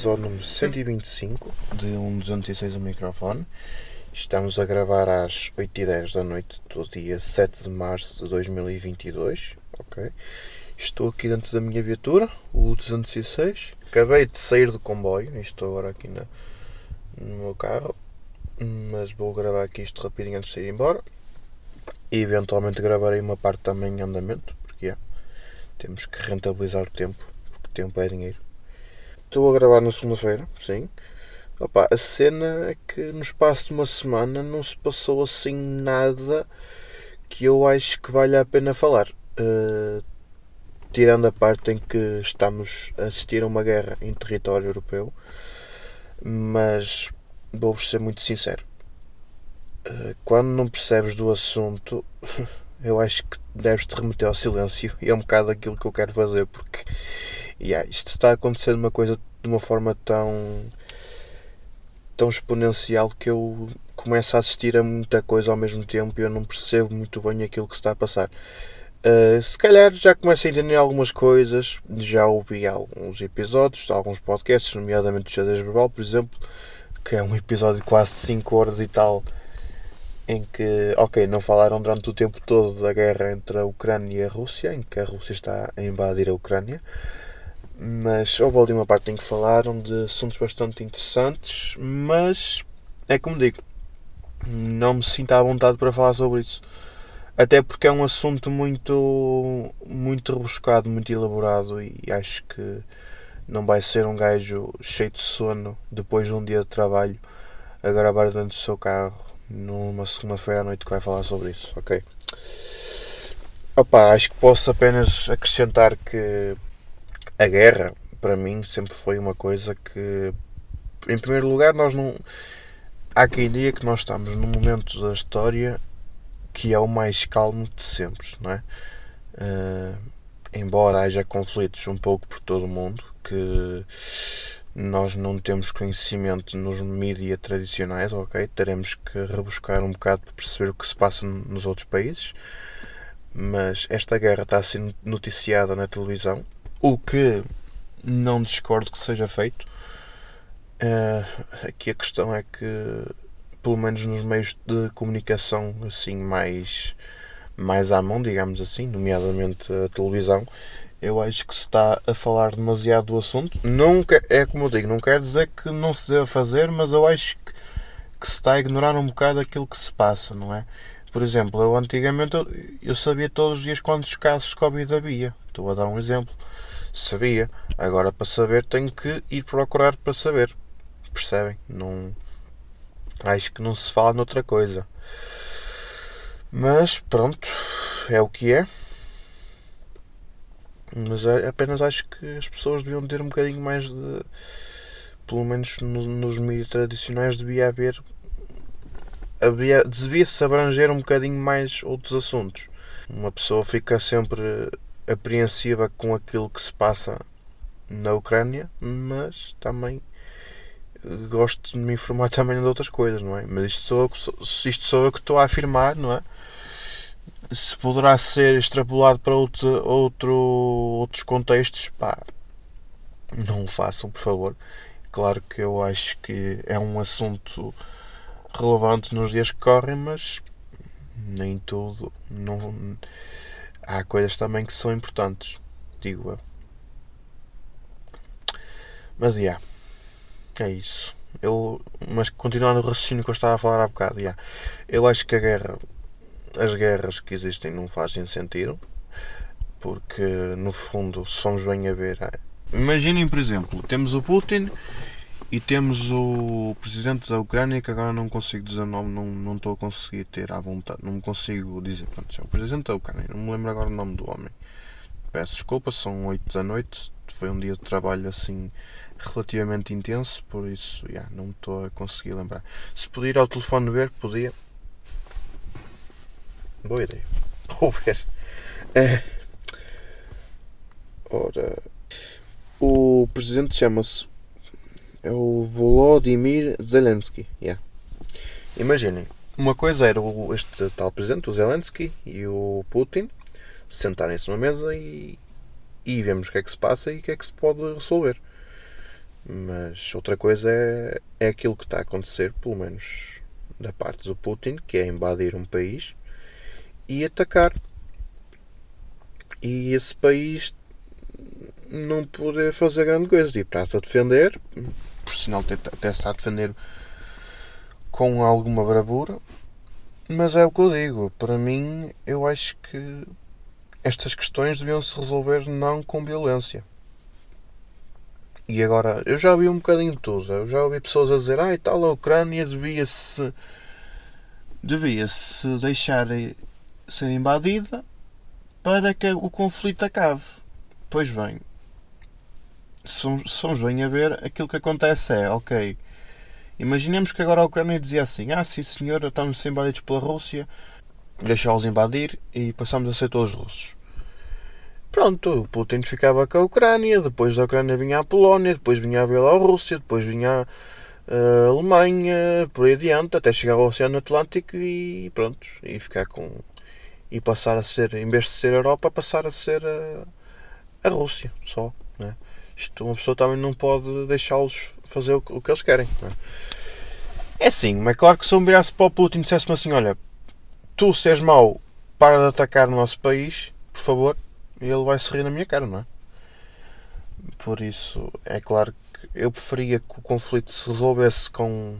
episódio número 125 de um 206 do microfone. Estamos a gravar às 8h10 da noite do dia 7 de março de 2022. Ok. Estou aqui dentro da minha viatura, o 206. Acabei de sair do comboio e estou agora aqui na, no meu carro. Mas vou gravar aqui isto rapidinho antes de sair embora. E eventualmente gravarei uma parte também em andamento, porque é, temos que rentabilizar o tempo, porque tempo é dinheiro. Estou a gravar na segunda-feira, sim. Opa, a cena é que no espaço de uma semana não se passou assim nada que eu acho que vale a pena falar. Uh, tirando a parte em que estamos a assistir a uma guerra em território europeu, mas vou-vos ser muito sincero. Uh, quando não percebes do assunto, eu acho que deves te remeter ao silêncio e é um bocado aquilo que eu quero fazer porque yeah, isto está acontecendo uma coisa de uma forma tão tão exponencial que eu começo a assistir a muita coisa ao mesmo tempo e eu não percebo muito bem aquilo que está a passar. Uh, se calhar já começo a entender algumas coisas, já ouvi alguns episódios, alguns podcasts, nomeadamente o Xadrez Verbal, por exemplo, que é um episódio de quase 5 horas e tal, em que, ok, não falaram durante o tempo todo da guerra entre a Ucrânia e a Rússia, em que a Rússia está a invadir a Ucrânia, mas houve ali uma parte em que falaram de assuntos bastante interessantes, mas é como digo, não me sinto à vontade para falar sobre isso. Até porque é um assunto muito, muito rebuscado, muito elaborado e acho que não vai ser um gajo cheio de sono depois de um dia de trabalho a gravar dentro do seu carro numa segunda-feira à noite que vai falar sobre isso, ok? Opa, acho que posso apenas acrescentar que a guerra, para mim, sempre foi uma coisa que, em primeiro lugar, nós não. Há quem diga que nós estamos num momento da história que é o mais calmo de sempre, não é? Uh, embora haja conflitos um pouco por todo o mundo, que nós não temos conhecimento nos mídias tradicionais, ok? Teremos que rebuscar um bocado para perceber o que se passa nos outros países. Mas esta guerra está a ser noticiada na televisão o que não discordo que seja feito. Uh, aqui a questão é que, pelo menos nos meios de comunicação assim mais, mais à mão, digamos assim, nomeadamente a televisão, eu acho que se está a falar demasiado do assunto. Não é como eu digo, não quer dizer que não se deva fazer, mas eu acho que, que se está a ignorar um bocado aquilo que se passa, não é? Por exemplo, eu antigamente eu, eu sabia todos os dias quantos casos de Covid havia. Estou a dar um exemplo sabia. Agora para saber tenho que ir procurar para saber. Percebem? Não. Acho que não se fala noutra coisa. Mas pronto, é o que é. Mas é, apenas acho que as pessoas deviam ter um bocadinho mais de. Pelo menos no, nos mídias tradicionais devia haver. Havia, devia-se abranger um bocadinho mais outros assuntos. Uma pessoa fica sempre apreensiva com aquilo que se passa na Ucrânia, mas também gosto de me informar também de outras coisas, não é? Mas isto sou, isto sou eu que estou a afirmar, não é? Se poderá ser extrapolado para outro, outro, outros contextos, pá, não o façam, por favor. Claro que eu acho que é um assunto relevante nos dias que correm, mas nem tudo. Não, há coisas também que são importantes, digo eu. Mas, já. Yeah, é isso. Eu, mas continuando o raciocínio que eu estava a falar há bocado, yeah, eu acho que a guerra, as guerras que existem não fazem sentido, porque no fundo, se bem a ver, imaginem por exemplo, temos o Putin e temos o presidente da Ucrânia, que agora não consigo dizer o nome, não, não estou a conseguir ter à vontade, não consigo dizer. Pronto, é o presidente da Ucrânia, não me lembro agora o nome do homem. Peço desculpa, são 8 da noite, foi um dia de trabalho assim relativamente intenso, por isso yeah, não estou a conseguir lembrar. Se puder ir ao telefone ver, podia. Boa ideia. Vou ver. É... Ora. O presidente chama-se é o Volodymyr Zelensky. Yeah. Imaginem, uma coisa era o, este tal presidente, o Zelensky, e o Putin sentarem-se numa mesa e, e vemos o que é que se passa e o que é que se pode resolver. Mas outra coisa é, é aquilo que está a acontecer, pelo menos da parte do Putin, que é invadir um país e atacar. E esse país não poder fazer grande coisa. Tipo, está-se a defender, por sinal até, até está a defender com alguma bravura, mas é o que eu digo. Para mim, eu acho que estas questões deviam se resolver não com violência. E agora, eu já ouvi um bocadinho de tudo. Eu já ouvi pessoas a dizer, ah, e tal, a Ucrânia devia-se devia-se deixar ser invadida para que o conflito acabe. Pois bem, se somos bem a ver, aquilo que acontece é, ok, imaginemos que agora a Ucrânia dizia assim, ah, sim senhor, estamos invadidos pela Rússia, deixá-los invadir e passamos a ser todos russos. Pronto, o Putin ficava com a Ucrânia, depois da Ucrânia vinha a Polónia, depois vinha a Bielorrússia, depois vinha a Alemanha, por aí adiante, até chegar ao Oceano Atlântico e pronto, e ficar com. e passar a ser, em vez de ser a Europa, passar a ser a, a Rússia só. Isto uma pessoa também não pode deixá-los fazer o, o, que eles querem. Né? É assim, mas é claro que se eu virasse para o Putin e dissesse-me assim: olha, tu se és mau, para de atacar o nosso país, por favor, e ele vai sorrir na minha cara, não é? Por isso, é claro que eu preferia que o conflito se resolvesse com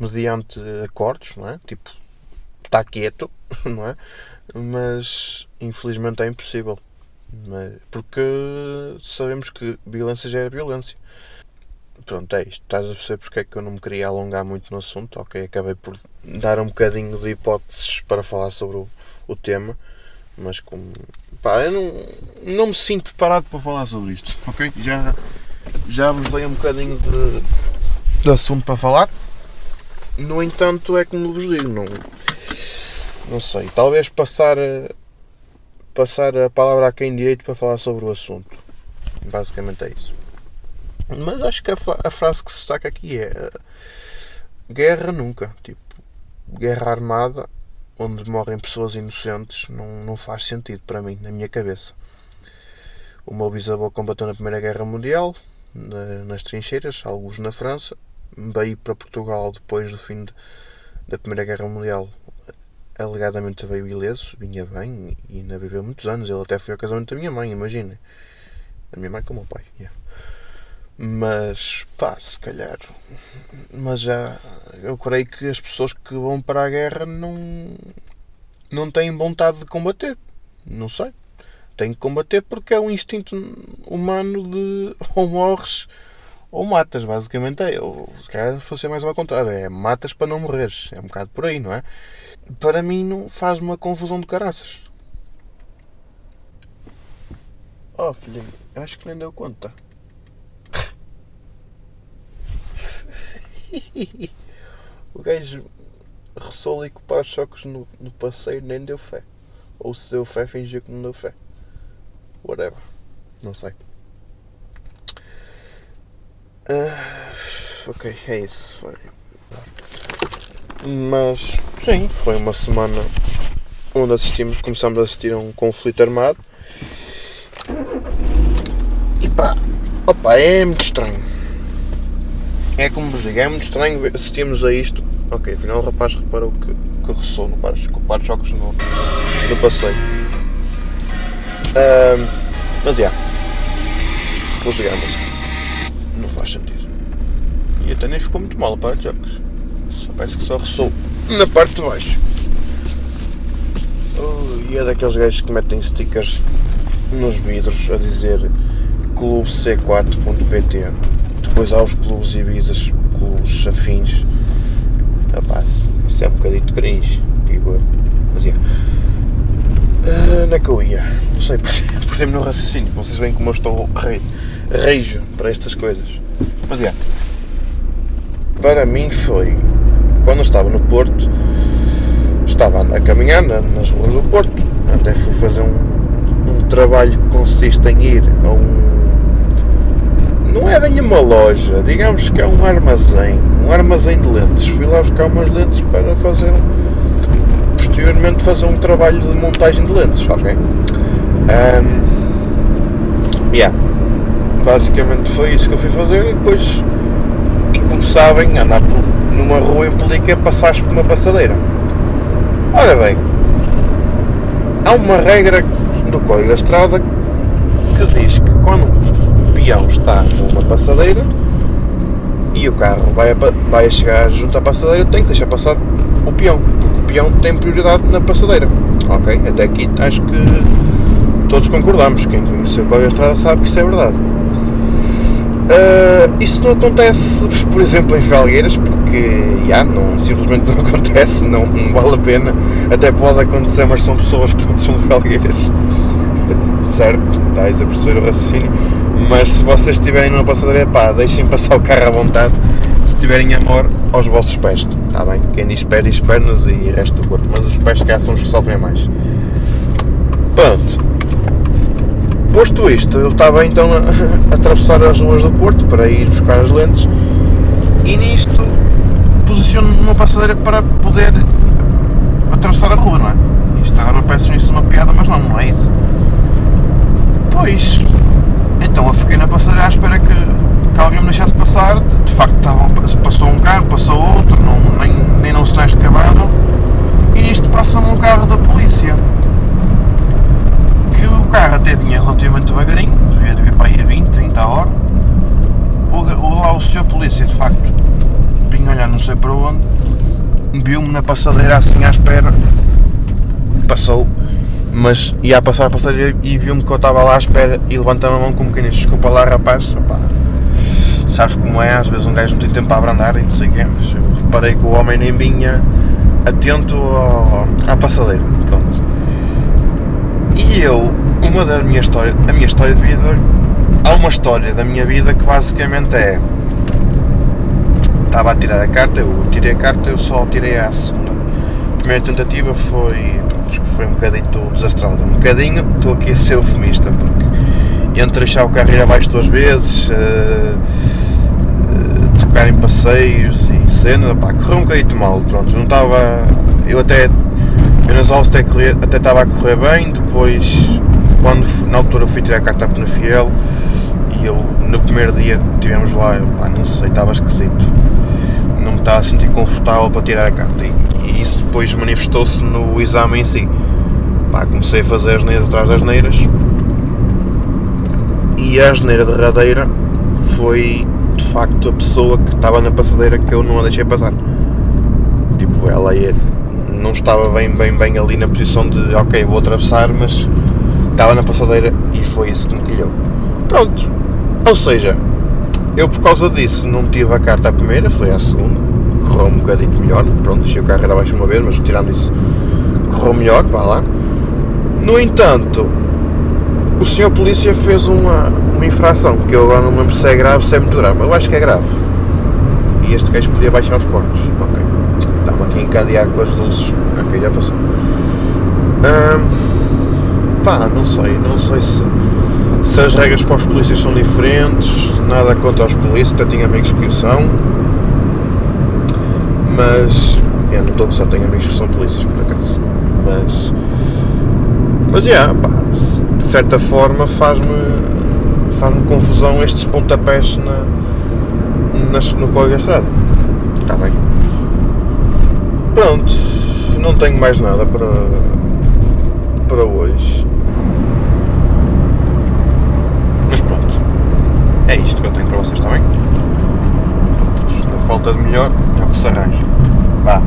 mediante acordos, não é? Tipo, está quieto, não é? Mas infelizmente é impossível. É? Porque sabemos que violência gera violência. Pronto, é isto. Estás a perceber porque é que eu não me queria alongar muito no assunto. Ok, acabei por dar um bocadinho de hipóteses para falar sobre o, o tema mas como. Pá, eu não, não me sinto preparado para falar sobre isto, ok? Já, já vos dei um bocadinho de, de assunto para falar. No entanto, é como vos digo, não, não sei. Talvez passar passar a palavra a quem direito para falar sobre o assunto. Basicamente é isso. Mas acho que a, a frase que se destaca aqui é guerra nunca. Tipo, guerra armada onde morrem pessoas inocentes não, não faz sentido para mim, na minha cabeça. O meu bisavô combateu na Primeira Guerra Mundial, na, nas trincheiras, alguns na França, veio para Portugal depois do fim de, da Primeira Guerra Mundial. Alegadamente veio ileso, vinha bem e ainda viveu muitos anos. Ele até foi ao casamento da minha mãe, imaginem. Da minha mãe com o meu pai. Yeah. Mas, pá, se calhar. Mas já. Eu creio que as pessoas que vão para a guerra não. não têm vontade de combater. Não sei. Têm que combater porque é um instinto humano de ou morres ou matas, basicamente é. Ou se calhar fosse mais ao contrário, é matas para não morreres. É um bocado por aí, não é? Para mim não faz uma confusão de caraças. Oh filho, acho que nem deu conta. o gajo roçou ali com para-choques no, no passeio nem deu fé. Ou se deu fé, fingiu que não deu fé. Whatever. Não sei. Uh, ok, é isso. Mas sim, foi uma semana onde assistimos, começámos a assistir a um conflito armado. E pá, opa, é muito estranho é como vos digo, é muito estranho assistirmos a isto. Ok, afinal o rapaz reparou que, que ressoou no par, com o par de choques no, no passeio. Um, mas já. Yeah, vou ligar a música. Não faz sentido. E até nem ficou muito mal o par de choques. Só parece que só ressoou na parte de baixo. Uh, e é daqueles gajos que metem stickers nos vidros a dizer clubec4.pt depois há os clubes Ibizas, clubes afins. Rapaz, isso é um bocadito cringe, digo eu. Mas é. Uh, onde é que eu ia? Não sei, perdi-me no raciocínio. Vocês veem como eu estou rei, reijo para estas coisas. Mas é. Para mim foi. Quando eu estava no Porto, estava a caminhar nas ruas do Porto. Até fui fazer um, um trabalho que consiste em ir a um não é bem uma loja, digamos que é um armazém, um armazém de lentes. Fui lá buscar umas lentes para fazer, posteriormente fazer um trabalho de montagem de lentes, ok? Um, yeah. Basicamente foi isso que eu fui fazer e depois, e como sabem, andar por, numa rua implica passar por uma passadeira. Ora bem, há uma regra do Código da Estrada que diz que quando o peão está numa passadeira e o carro vai a, vai chegar junto à passadeira, tem que deixar passar o peão, porque o peão tem prioridade na passadeira. Ok? Até aqui acho que todos concordamos. Quem conheceu o Código da Estrada sabe que isso é verdade. Uh, isso não acontece, por exemplo, em Felgueiras, porque já, não, simplesmente não acontece, não, não, vale a pena. Até pode acontecer, mas são pessoas que não são Felgueiras, certo? Estás a perceber o raciocínio. Mas se vocês estiverem numa passadeira, pá, deixem passar o carro à vontade. Se tiverem amor aos vossos pés, está bem? Quem diz pé diz pernas e resto do corpo, mas os pés cá são os que sofrem mais. Pronto, Posto isto, eu estava então a, atravessar as ruas do Porto para ir buscar as lentes e nisto posiciono numa passadeira para poder atravessar a rua, não é? Isto agora parece isso uma piada, mas não, não é isso. Pois, então eu fiquei na passadeira à espera que, que alguém me deixasse passar. De facto, estava, passou um carro, passou outro, não, nem, nem não sinais de cavalo. E nisto passa-me um carro da polícia carro até vinha relativamente devagarinho, devia vir para aí a 20, 30 a hora. O, o, lá o senhor polícia de facto vinha olhar não sei para onde, viu-me na passadeira assim à espera, passou, mas ia a passar a passadeira e viu-me que eu estava lá à espera e levantou a mão como quem diz, desculpa lá rapaz, opá, sabes como é, às vezes um gajo não tem tempo para abrandar e não sei o quê, mas eu reparei que o homem nem vinha atento ao, à passadeira. E eu, uma da minha história, a minha história de vida, há uma história da minha vida que basicamente é. Estava a tirar a carta, eu tirei a carta, eu só tirei a segunda. A primeira tentativa foi. Acho que foi um bocadinho desastrada. Um bocadinho, estou aqui a ser eufemista, porque entre deixar o carro ir abaixo duas vezes, uh, uh, tocar em passeios e cena, pá, correu um bocadinho mal, pronto, não estava. Eu até nas aulas até, correr, até estava a correr bem, depois, quando na altura fui tirar a carta à Penafiel e eu no primeiro dia que estivemos lá, eu, pá, não sei, estava esquisito. Não me estava a sentir confortável para tirar a carta e, e isso depois manifestou-se no exame em si. Pá, comecei a fazer as neiras atrás das neiras e a asneira derradeira foi de facto a pessoa que estava na passadeira que eu não a deixei passar. Tipo, ela ia não estava bem, bem, bem ali na posição de ok, vou atravessar, mas estava na passadeira e foi isso que me quilhou. Pronto, ou seja, eu por causa disso não tive a carta à primeira, foi à segunda, correu um bocadinho melhor, pronto, deixei o carro abaixo uma vez, mas tirando isso, correu melhor, vá lá. No entanto, o senhor polícia fez uma, uma infração, que eu agora não me lembro se é grave, se é muito grave, mas eu acho que é grave. E este gajo podia baixar os cornos, Encadear com as luzes. Ok, já passou. pá, não sei, não sei se, se as regras para os polícias são diferentes, nada contra os polícias, até tenho amigos que o são. Mas eu não estou só tenho amigos que são polícias por acaso. Mas. Mas yeah, pá, de certa forma faz-me faz-me confusão estes pontapés na, no código da estrada. Está bem. Pronto, não tenho mais nada para, para hoje. Mas pronto, é isto que eu tenho para vocês, está bem? Na falta de melhor, é o que se arranja. Vá,